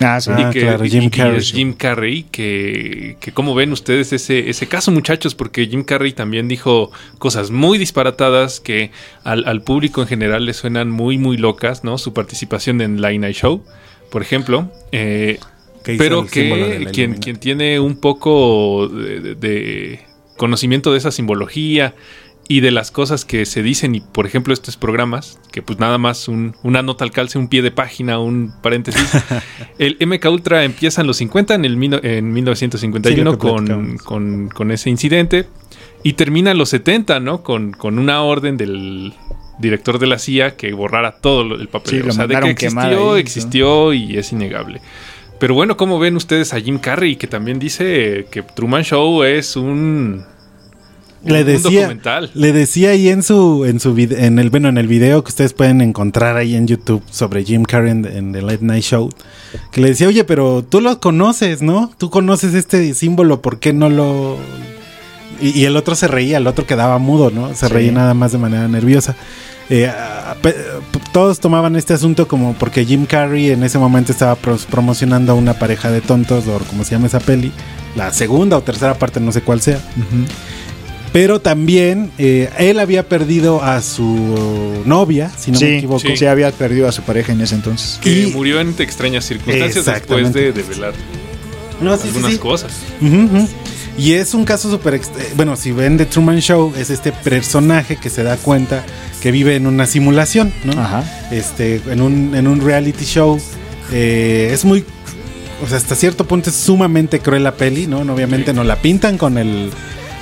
Ah, sí. Ah, claro, Jim y- y Carrey. es Jim Carrey, que, que como ven ustedes ese, ese caso, muchachos, porque Jim Carrey también dijo cosas muy disparatadas que al, al público en general le suenan muy, muy locas, ¿no? Su participación en Late Night Show, por ejemplo. eh, Que pero que quien, quien tiene un poco de, de- de conocimiento de esa simbología y de las cosas que se dicen, y por ejemplo estos programas, que pues nada más un- una nota al calce, un pie de página, un paréntesis. el MK Ultra empieza en los 50, en, el, en 1951, Sí, lo que con, con, con ese incidente, y termina en los 70, ¿no? Con, con una orden del director de la CIA que borrara todo lo- el papel. Sí, o sea, de que existió, existió y es innegable. Pero bueno, ¿cómo ven ustedes a Jim Carrey que también dice que Truman Show es un, le decía, documental? le decía ahí en su, en su vide- en el, bueno, en el video que ustedes pueden encontrar ahí en YouTube sobre Jim Carrey en, en The Late Night Show, que le decía, oye, pero tú lo conoces, ¿no? Tú conoces este símbolo, ¿por qué no lo...? Y, y el otro se reía, el otro quedaba mudo, ¿no? Se Sí. reía nada más de manera nerviosa. Eh, ah, todos tomaban este asunto como porque Jim Carrey en ese momento estaba promocionando a una pareja de tontos, o como se llama esa peli, la segunda o tercera parte, no sé cuál sea. Pero también eh, él había perdido a su novia, si no me sí, equivoco. sí, había perdido a su pareja en ese entonces. Que Y- murió en extrañas circunstancias después de develar No, sí, sí, algunas sí. cosas. Y es un caso súper... eh, Bueno, si ven The Truman Show, es este personaje que se da cuenta que vive en una simulación, ¿no? Ajá. Este, en un, en un reality show. Eh, es muy... O sea, hasta cierto punto es sumamente cruel la peli, ¿no? No, Obviamente no la pintan con el,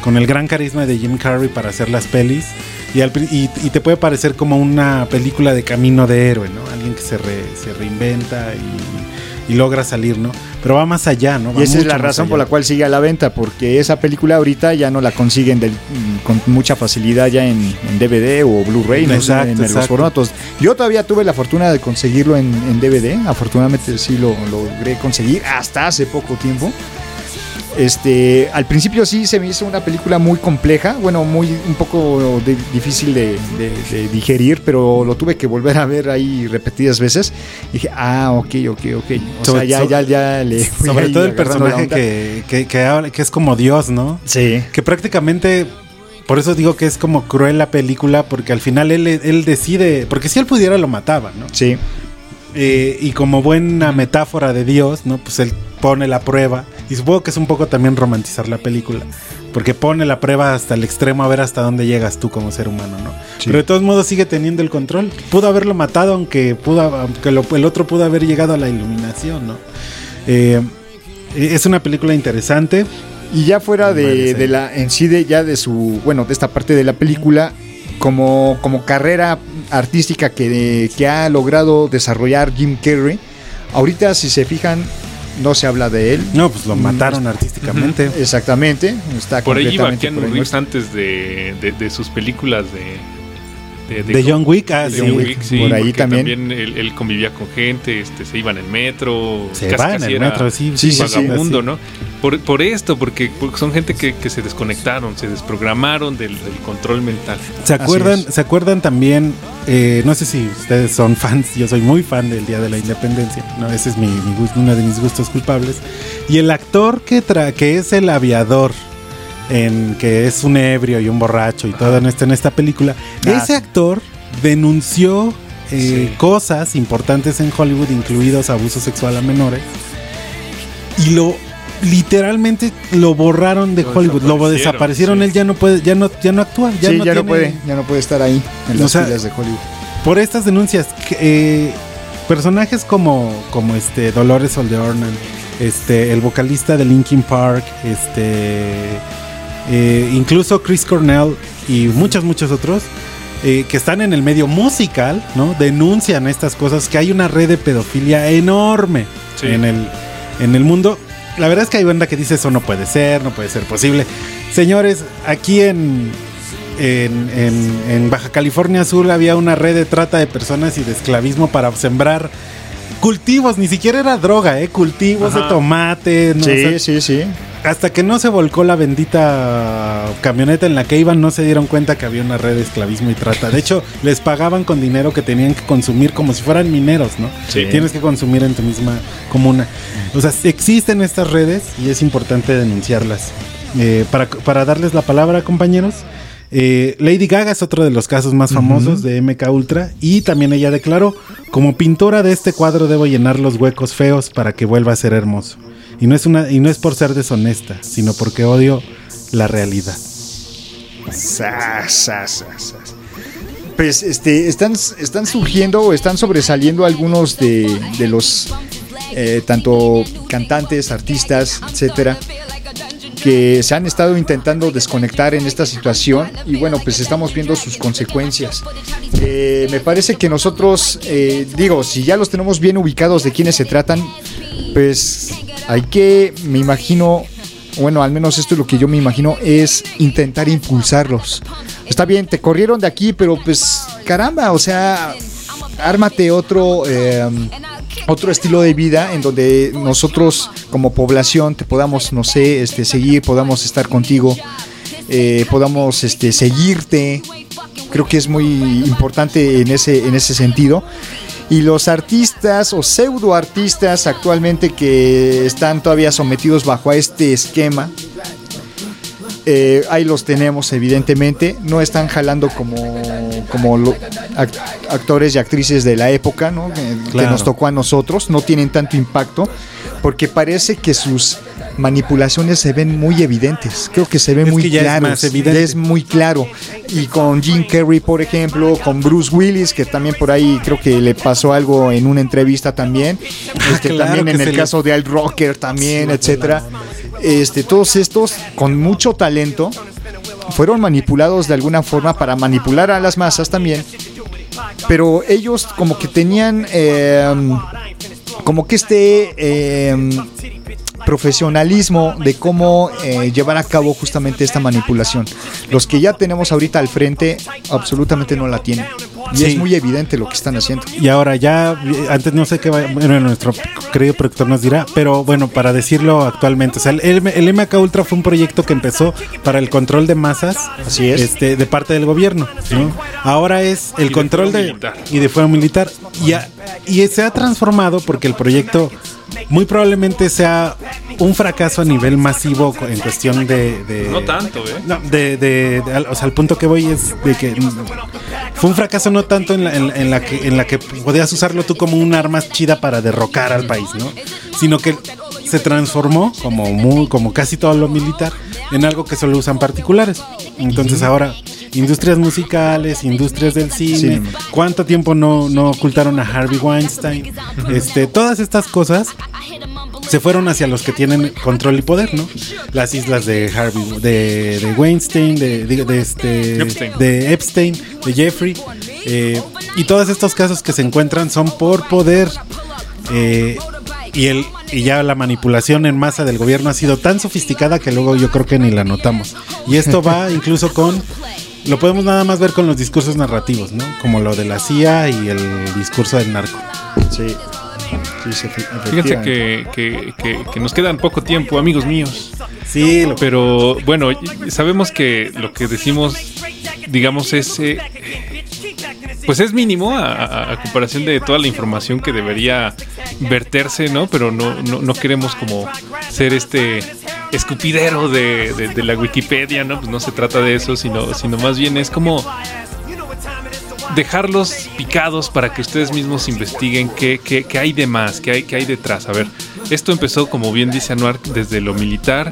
con el gran carisma de Jim Carrey para hacer las pelis. Y, al y, y te puede parecer como una película de camino de héroe, ¿no? Alguien que se, re- se reinventa y, y logra salir, ¿no? Pero va más allá, ¿no? Va Y esa es la razón allá. por la cual sigue a la venta, porque esa película ahorita ya no la consiguen del- mm, con mucha facilidad ya en, en DVD o Blu-ray, no Exacto, en los exacto. formatos. Yo todavía tuve la fortuna de conseguirlo en, en DVD, afortunadamente sí lo logré conseguir hasta hace poco tiempo. Este, al principio sí se me hizo una película muy compleja, bueno, muy un poco de- difícil de, de- de digerir, pero lo tuve que volver a ver ahí repetidas veces. Y dije, ah, ok, ok, ok. O Sobre- sea, ya, ya, ya le Sobre todo el personaje que, que, que habla- que es como Dios, ¿no? Sí. Que prácticamente, por eso digo que es como cruel la película, porque al final él, él decide, porque si él pudiera lo mataba, ¿no? Sí. Eh, y como buena metáfora de Dios, ¿no? Pues él pone la prueba. Y supongo que es un poco también romantizar la película. Porque pone la prueba hasta el extremo a ver hasta dónde llegas tú como ser humano, ¿no? Sí. Pero de todos modos sigue teniendo el control. Pudo haberlo matado, aunque pudo, aunque lo- el otro pudo haber llegado a la iluminación, ¿no? Eh, es una película interesante. Y ya fuera de, de la en sí de ya de su bueno de esta parte de la película como, como carrera artística que, que ha logrado desarrollar Jim Carrey ahorita si se fijan no se habla de él. No, pues lo Mm, mataron artísticamente. exactamente está Por ahí iba completamente Keanu por ahí Reeves antes de, de- de sus películas de, De John Wick, ah, de sí. John Wick, sí, Por ahí porque también. él, él convivía con gente, este, se iba en el metro, Se casi, va en el metro, sí, sí, sí, sí, vagabundo, sí. ¿no? Por, por esto, porque, porque son gente que, que se desconectaron, se desprogramaron del, del control mental. ¿Se acuerdan, ¿Se acuerdan también? eh, no sé si ustedes son fans, yo soy muy fan del Día de la Independencia, ¿no? ese es mi, mi uno de mis gustos culpables. Y el actor que, tra que es el aviador, en que es un ebrio y un borracho y todo en, este, en esta película, Ah, ese actor denunció eh, cosas importantes en Hollywood, incluidos abuso sexual a menores, y lo literalmente lo borraron de Lo Hollywood, lo desaparecieron, desaparecieron, él ya no puede, ya no, ya no actúa, ya sí, no ya no tiene- puede, ya no puede estar ahí en O las sea, filas de Hollywood. por estas denuncias, eh, personajes como, como este Dolores O'Riordan, este, el vocalista de Linkin Park, este, eh, incluso Chris Cornell y muchos, muchos otros, eh, que están en el medio musical, ¿no? Denuncian estas cosas, que hay una red de pedofilia enorme Sí. en, el, en el mundo. La verdad es que hay banda que dice eso no puede ser, no puede ser posible. Señores, aquí en, en, en- en Baja California Sur había una red de trata de personas y de esclavismo para sembrar cultivos, ni siquiera era droga, ¿eh? Cultivos Ajá. de tomate. ¿no? Sí, O sea, sí, sí. Hasta que no se volcó la bendita camioneta en la que iban, no se dieron cuenta que había una red de esclavismo y trata. De hecho, les pagaban con dinero que tenían que consumir como si fueran mineros, ¿no? Sí. Tienes que consumir en tu misma comuna. O sea, existen estas redes y es importante denunciarlas. Eh, para, para darles la palabra, compañeros, eh, Lady Gaga es otro de los casos más famosos de MK Ultra y también ella declaró, como pintora de este cuadro debo llenar los huecos feos para que vuelva a ser hermoso. Y no es una y no es por ser deshonesta, sino porque odio la realidad. Pues este, están, están surgiendo o están sobresaliendo algunos de, de los eh, tanto cantantes, artistas, etcétera, que se han estado intentando desconectar en esta situación y bueno, pues estamos viendo sus consecuencias. Eh, me parece que nosotros, eh, digo, si ya los tenemos bien ubicados de quiénes se tratan, pues hay que, me imagino, bueno, al menos esto es lo que yo me imagino, es intentar impulsarlos. Está bien, te corrieron de aquí, pero pues caramba, o sea, ármate otro, eh, otro estilo de vida en donde nosotros como población te podamos, no sé, este, seguir, podamos estar contigo, eh, podamos este, seguirte. Creo que es muy importante en ese, en ese sentido. Y los artistas o pseudo artistas actualmente que están todavía sometidos bajo este esquema, eh, ahí los tenemos evidentemente, no están jalando como, como lo- act- actores y actrices de la época ¿no? que, nos tocó a nosotros, no tienen tanto impacto, porque parece que sus manipulaciones se ven muy evidentes, creo que se ven Es muy ya es es muy claro, y con Jim Carrey por ejemplo, con Bruce Willis, que también por ahí creo que le pasó algo en una entrevista también, este, Ah, claro también en el le- caso de Al Rocker también, etcétera. Este, todos estos con mucho talento fueron manipulados de alguna forma para manipular a las masas también. Pero ellos como que tenían eh, como que este eh, profesionalismo de cómo eh, llevar a cabo justamente esta manipulación. Los que ya tenemos ahorita al frente absolutamente no la tienen. Y Sí. es muy evidente lo que están haciendo. Y ahora ya, eh, antes no sé qué va, bueno, nuestro querido productor nos dirá, pero bueno, para decirlo actualmente, o sea, el, el MK Ultra fue un proyecto que empezó para el control de masas, Así es. este, de parte del gobierno, ¿no? Ahora es el control de, militar. y de fuero militar y, a- y se ha transformado porque el proyecto muy probablemente sea un fracaso a nivel masivo en cuestión de, de- No tanto, ¿eh? no, de, de- de- al- o sea, el punto que voy es de que fue un fracaso no tanto en la, en, en la que en la que podías usarlo tú como un arma chida para derrocar al país, ¿no? Sino que se transformó como muy, como casi todo lo militar en algo que solo usan particulares. Entonces ahora industrias musicales, industrias del cine, Sí. cuánto tiempo no, no ocultaron a Harvey Weinstein, este, todas estas cosas se fueron hacia los que tienen control y poder, ¿no? Las islas de Harvey, de, de Weinstein, de, de- de este, Epstein. de Epstein, de Jeffrey, eh, y todos estos casos que se encuentran son por poder. eh, y, el, y ya la manipulación en masa del gobierno ha sido tan sofisticada que luego yo creo que ni la notamos. Y esto va incluso con lo podemos nada más ver con los discursos narrativos, ¿no? Como lo de la CIA y el discurso del narco. Sí. Fíjense que, que- que- que nos quedan poco tiempo, amigos míos. Sí, pero bueno, sabemos que lo que decimos, digamos, es eh, pues es mínimo a, a- a comparación de toda la información que debería verterse, ¿no? Pero no, no, no queremos como ser este escupidero de, de- de la Wikipedia, ¿no? Pues no se trata de eso, sino, sino más bien es como dejarlos picados para que ustedes mismos investiguen qué, qué- qué hay de más, qué hay, qué hay detrás. A ver, esto empezó, como bien dice Anuar, desde lo militar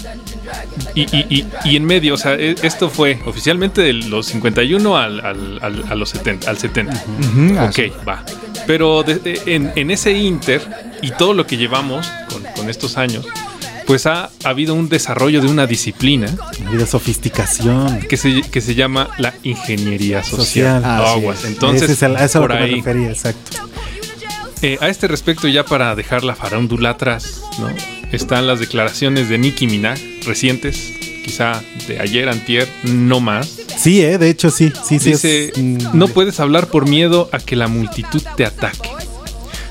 y, y- y- y en medio, o sea, e- esto fue oficialmente de los 51 al, al- al- a los 70, al 70. Ujú, así. ok, va. Pero de- en, en ese inter y todo lo que llevamos con, con estos años, pues ha, habido un desarrollo de una disciplina. Ha habido sofisticación. Que se, que se llama la ingeniería social. Social. Así Aguas. es. Entonces, es el- lo por me refería, exacto. Eh, a este respecto, ya para dejar la farándula atrás, ¿no? están las declaraciones de Nicki Minaj recientes, quizá de ayer, antier, no más. Sí, eh, de hecho sí, sí, sí. Dice, es, mm, no puedes hablar por miedo a que la multitud te ataque.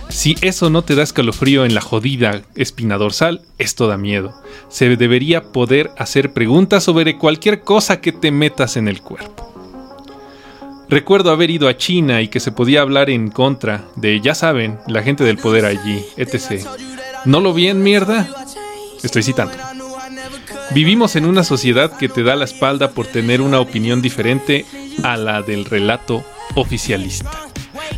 Si eso no te da escalofrío en la jodida espina dorsal, esto da miedo. Se debería poder hacer preguntas sobre cualquier cosa que te metas en el cuerpo. Recuerdo haber ido a China y que se podía hablar en contra de, ya saben, la gente del poder allí, etc. ¿No lo vi en mierda? Estoy citando. Vivimos en una sociedad que te da la espalda por tener una opinión diferente a la del relato oficialista.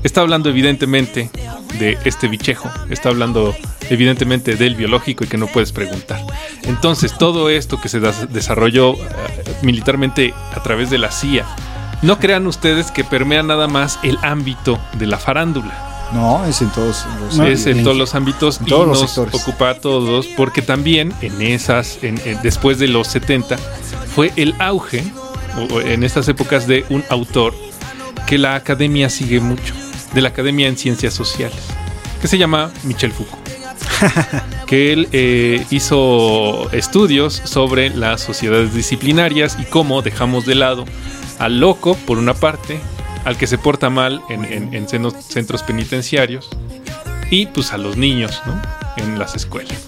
Está hablando evidentemente de este bichejo, está hablando evidentemente del biológico y que no puedes preguntar. Entonces todo esto que se desarrolló eh, militarmente a través de la CIA, no crean ustedes que permea nada más el ámbito de la farándula No, es en todos los es en todos los ámbitos y todos los nos sectores. ocupa a todos porque también en esas en- en- después de los 70 fue el auge en estas épocas de un autor que la academia sigue mucho de la academia en ciencias sociales que se llama Michel Foucault que él eh, hizo estudios sobre las sociedades disciplinarias y cómo dejamos de lado al loco, por una parte, al que se porta mal en, en- en senos- centros penitenciarios, y pues a los niños, ¿no? En las escuelas.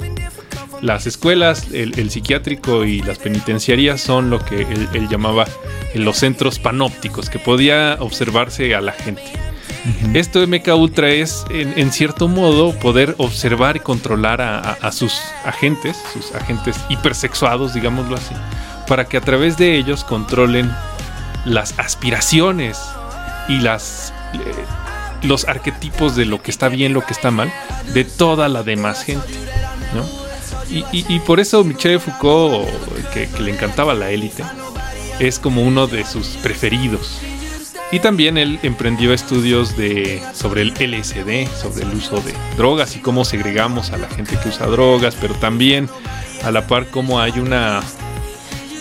Las escuelas, el, el psiquiátrico y las penitenciarias son lo que él, él llamaba los centros panópticos, que podía observarse a la gente. Esto MK Ultra es, en, en cierto modo, poder observar y controlar a, a- a sus agentes, sus agentes hipersexuados, digámoslo así, para que a través de ellos controlen las aspiraciones y las eh, los arquetipos de lo que está bien, lo que está mal, de toda la demás gente, ¿no? Y, y- y por eso Michel Foucault, que, que le encantaba la élite, es como uno de sus preferidos. Y también él emprendió estudios de, sobre el LSD, sobre el uso de drogas y cómo segregamos a la gente que usa drogas, pero también a la par cómo hay una...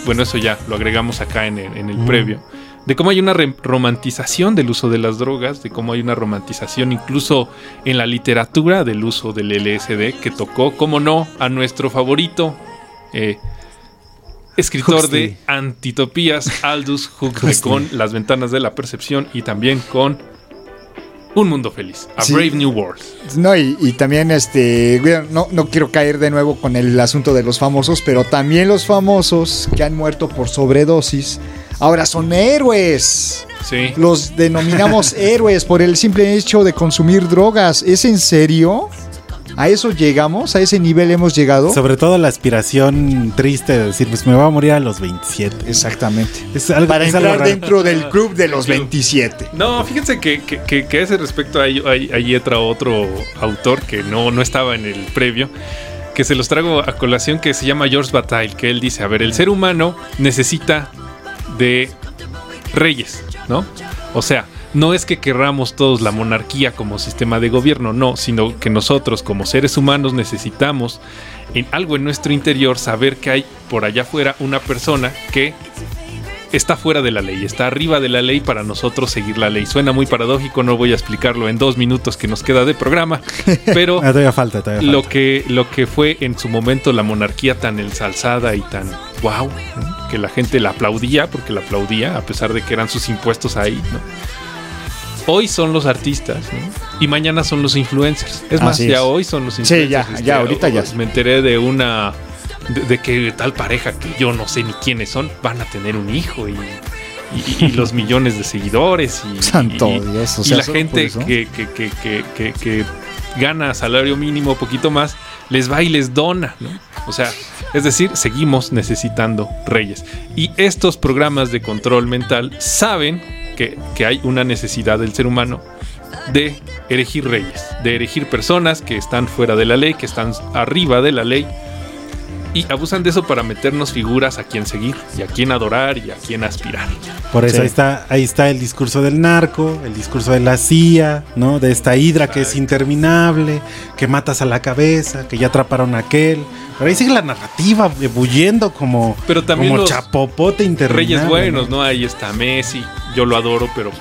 Bueno, eso ya lo agregamos acá en el, en el Mm. previo. De cómo hay una romantización del uso de las drogas, de cómo hay una romantización incluso en la literatura del uso del LSD, que tocó, como no, a nuestro favorito eh, escritor Huxley. de Antitopías, Aldous Huxley, Huxley. con Las Ventanas de la Percepción y también con Un Mundo Feliz, A Sí. Brave New World. No, y, y también este, no, no quiero caer de nuevo con el asunto de los famosos, pero también los famosos que han muerto por sobredosis, ahora son héroes. Sí. Los denominamos héroes por el simple hecho de consumir drogas. ¿Es en serio? ¿A eso llegamos? ¿A ese nivel hemos llegado? Sobre todo la aspiración triste de decir, pues me voy a morir a los 27. Exactamente. Es algo, Para es entrar dentro del club de los 27. No, fíjense que, que- que- que a ese respecto hay, hay, hay otra- otro autor que no, no estaba en el previo, que se los trago a colación, que se llama George Bataille, que él dice, a ver, el ser humano necesita de reyes, ¿no? O sea, no es que querramos todos la monarquía como sistema de gobierno, no, sino que nosotros como seres humanos necesitamos en algo en nuestro interior saber que hay por allá afuera una persona que está fuera de la ley, está arriba de la ley para nosotros seguir la ley. Suena muy paradójico, no voy a explicarlo en dos minutos que nos queda de programa, pero Ah, todavía falta, todavía lo falta. que, lo que fue en su momento la monarquía tan ensalzada y tan wow, ¿no? Que la gente la aplaudía, porque la aplaudía, a pesar de que eran sus impuestos ahí, ¿no? Hoy son los artistas, ¿no? Y mañana son los influencers. Es más, Así ya es. hoy son los Sí, influencers. ya, Este, ya, ahorita ya. Me enteré de una. De, de que tal pareja que yo no sé ni quiénes son, van a tener un hijo y. y- y los millones de seguidores y, Santo y- Dios, o y sea, la solo por gente eso. que, que, que, que, que- que gana salario mínimo poquito más les va y les dona, ¿no? O sea, es decir, seguimos necesitando reyes. Y estos programas de control mental saben que, que hay una necesidad del ser humano de erigir reyes, de erigir personas que están fuera de la ley, que están arriba de la ley, y abusan de eso para meternos figuras a quien seguir, y a quien adorar, y a quien aspirar. Por eso Sí. ahí está, ahí está el discurso del narco, el discurso de la CIA, ¿no? De esta hidra que es interminable, que matas a la cabeza, que ya atraparon a aquel. Pero ahí sigue la narrativa ebulliendo como, Pero también como los chapopote interminable. Reyes buenos, ¿no? Ahí está Messi, yo lo adoro, pero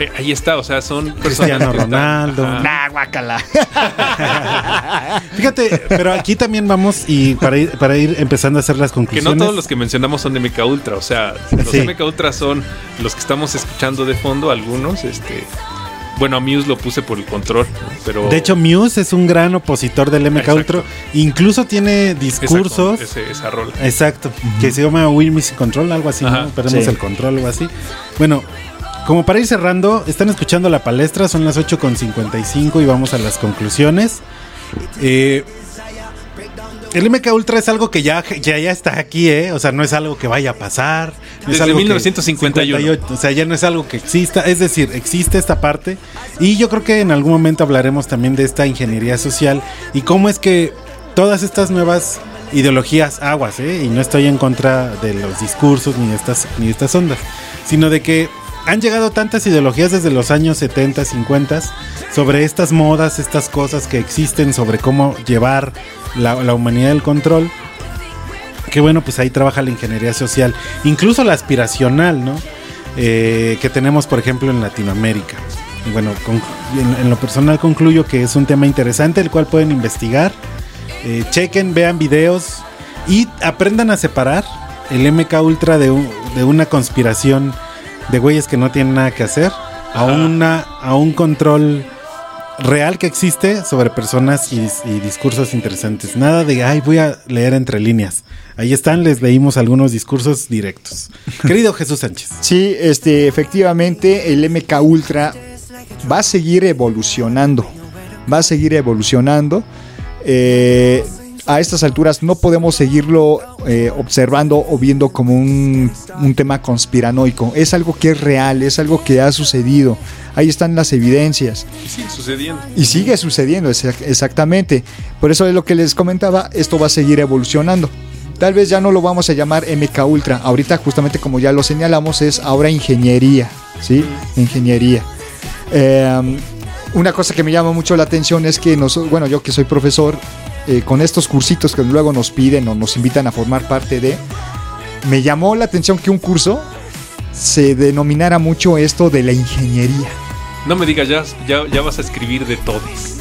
eh, ahí está, o sea, son personas Cristiano que Ronaldo. Nah, guácala. Fíjate, pero aquí también vamos y para ir, para ir empezando a hacer las Que conclusiones. no todos los que mencionamos son de MK Ultra, o sea, los Sí. MK Ultra son los que estamos escuchando de fondo, algunos, este, bueno, a Muse lo puse por el control, pero De hecho, Muse es un gran opositor del MK Ultra. Incluso tiene discursos. Esa, ese- esa rola. Exacto. Que se llama We Miss Control, algo así, Ajá. ¿no? Perdemos Sí. el control, algo así. Bueno, como para ir cerrando, están escuchando la palestra, son las 8.55 y vamos a las conclusiones. Eh, el MK Ultra es algo que ya, ya, ya está aquí, ¿eh? O sea, no es algo que vaya a pasar. No es Desde algo que- 1951. 58, o sea, ya no es algo que exista. Es decir, existe esta parte. Y yo creo que en algún momento hablaremos también de esta ingeniería social y cómo es que todas estas nuevas ideologías aguas, ¿eh? Y no estoy en contra de los discursos ni de estas, ni de estas ondas, sino de que han llegado tantas ideologías desde los años 70, 50 sobre estas modas, estas cosas que existen, sobre cómo llevar la, humanidad del control. Que bueno, pues ahí trabaja la ingeniería social, incluso la aspiracional, ¿no? Eh, que tenemos, por ejemplo, en Latinoamérica. Bueno, en, lo personal concluyo que es un tema interesante, el cual pueden investigar. Eh, chequen, vean videos y aprendan a separar el MK Ultra de una conspiración de güeyes que no tienen nada que hacer a, una, a un control real que existe sobre personas y, y discursos interesantes. Nada de, ay, voy a leer entre líneas. Ahí están, les leímos algunos discursos directos. Querido Jesús Sánchez. Sí, este, efectivamente, el MK Ultra va a seguir evolucionando. Va a seguir evolucionando. Eh, a estas alturas no podemos seguirlo eh, observando o viendo como un, un tema conspiranoico. Es algo que es real, es algo que ha sucedido. Ahí están las evidencias. Y sigue sucediendo. Y sigue sucediendo, exa- exactamente. Por eso es lo que les comentaba, esto va a seguir evolucionando. Tal vez ya no lo vamos a llamar MK Ultra. Ahorita justamente como ya lo señalamos es ahora ingeniería, ¿sí? Ingeniería. Eh, una cosa que me llama mucho la atención es que nosotros, bueno, yo que soy profesor, eh, con estos cursitos que luego nos piden o nos invitan a formar parte de, me llamó la atención que un curso se denominara mucho esto de la ingeniería. No me digas, ya, ya, ya vas a escribir de todos.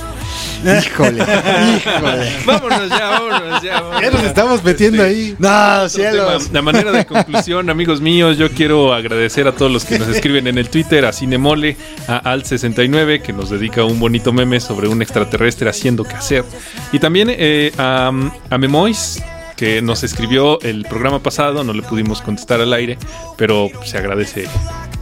Híjole, híjole. vámonos ya, vámonos ya. vámonos Ya nos estamos metiendo ahí. No, cielos. tema. La manera de conclusión, amigos míos, yo quiero agradecer a todos los que nos escriben en el Twitter, a Cinemole, a Al69, que nos dedica un bonito meme sobre un extraterrestre haciendo qué hacer. Y también eh, a, a Memois, que nos escribió el programa pasado, no le pudimos contestar al aire, pero se agradece.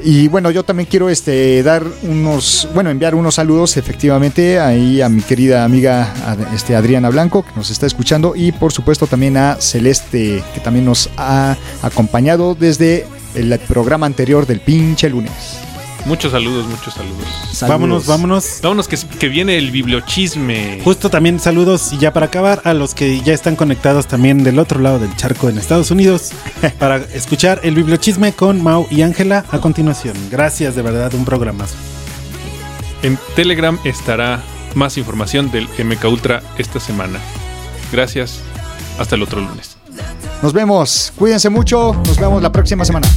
Y bueno, yo también quiero este dar unos, bueno, enviar unos saludos efectivamente ahí a mi querida amiga este Adriana Blanco que nos está escuchando y por supuesto también a Celeste que también nos ha acompañado desde el programa anterior del pinche lunes. Muchos saludos, muchos saludos. Vámonos, vámonos. Vámonos, que, que viene el bibliochisme. Justo también saludos y ya para acabar a los que ya están conectados también del otro lado del charco en Estados Unidos para escuchar el bibliochisme con Mau y Ángela a continuación. Gracias, de verdad, un programazo. En Telegram estará más información del MK Ultra esta semana. Gracias. Hasta el otro lunes. Nos vemos, cuídense mucho, nos vemos la próxima semana.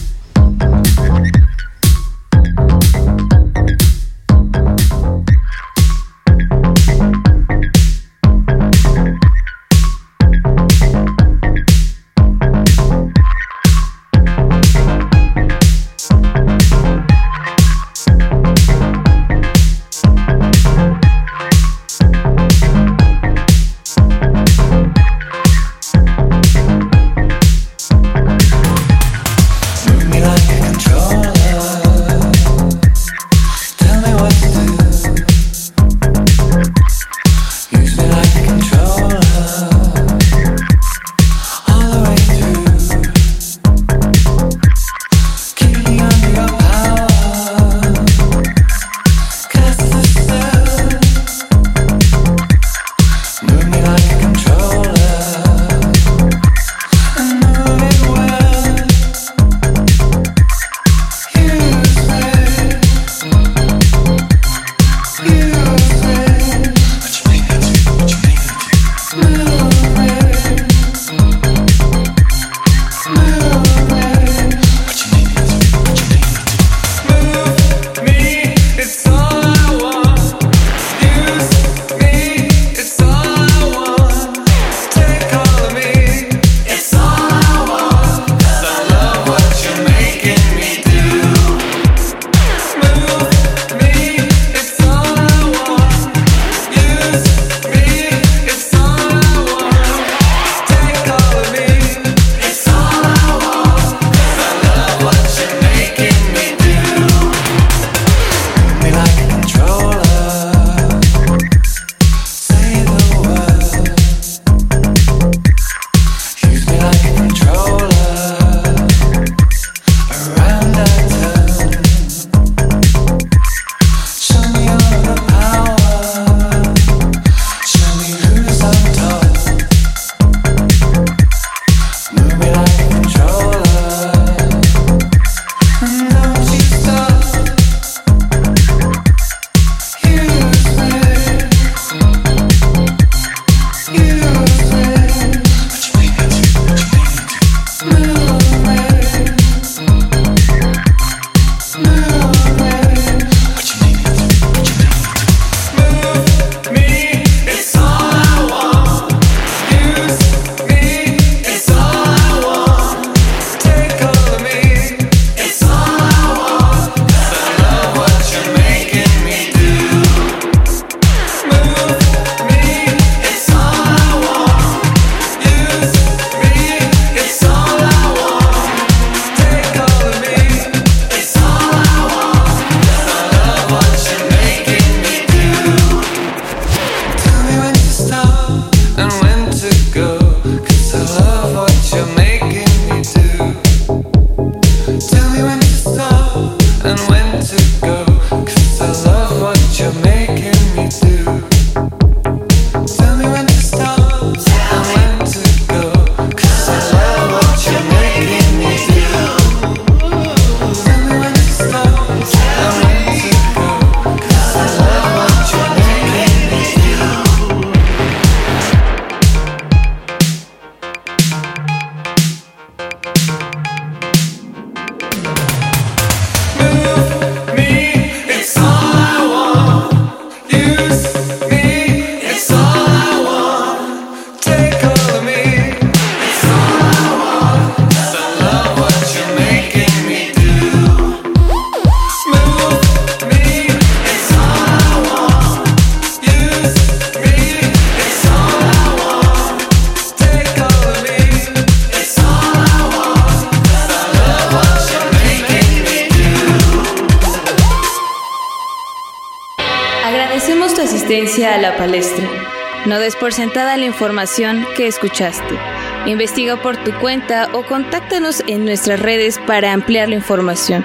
Presentada la información que escuchaste. Investiga por tu cuenta o contáctanos en nuestras redes para ampliar la información.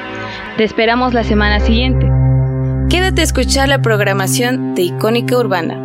Te esperamos la semana siguiente. Quédate a escuchar la programación de Icónica Urbana.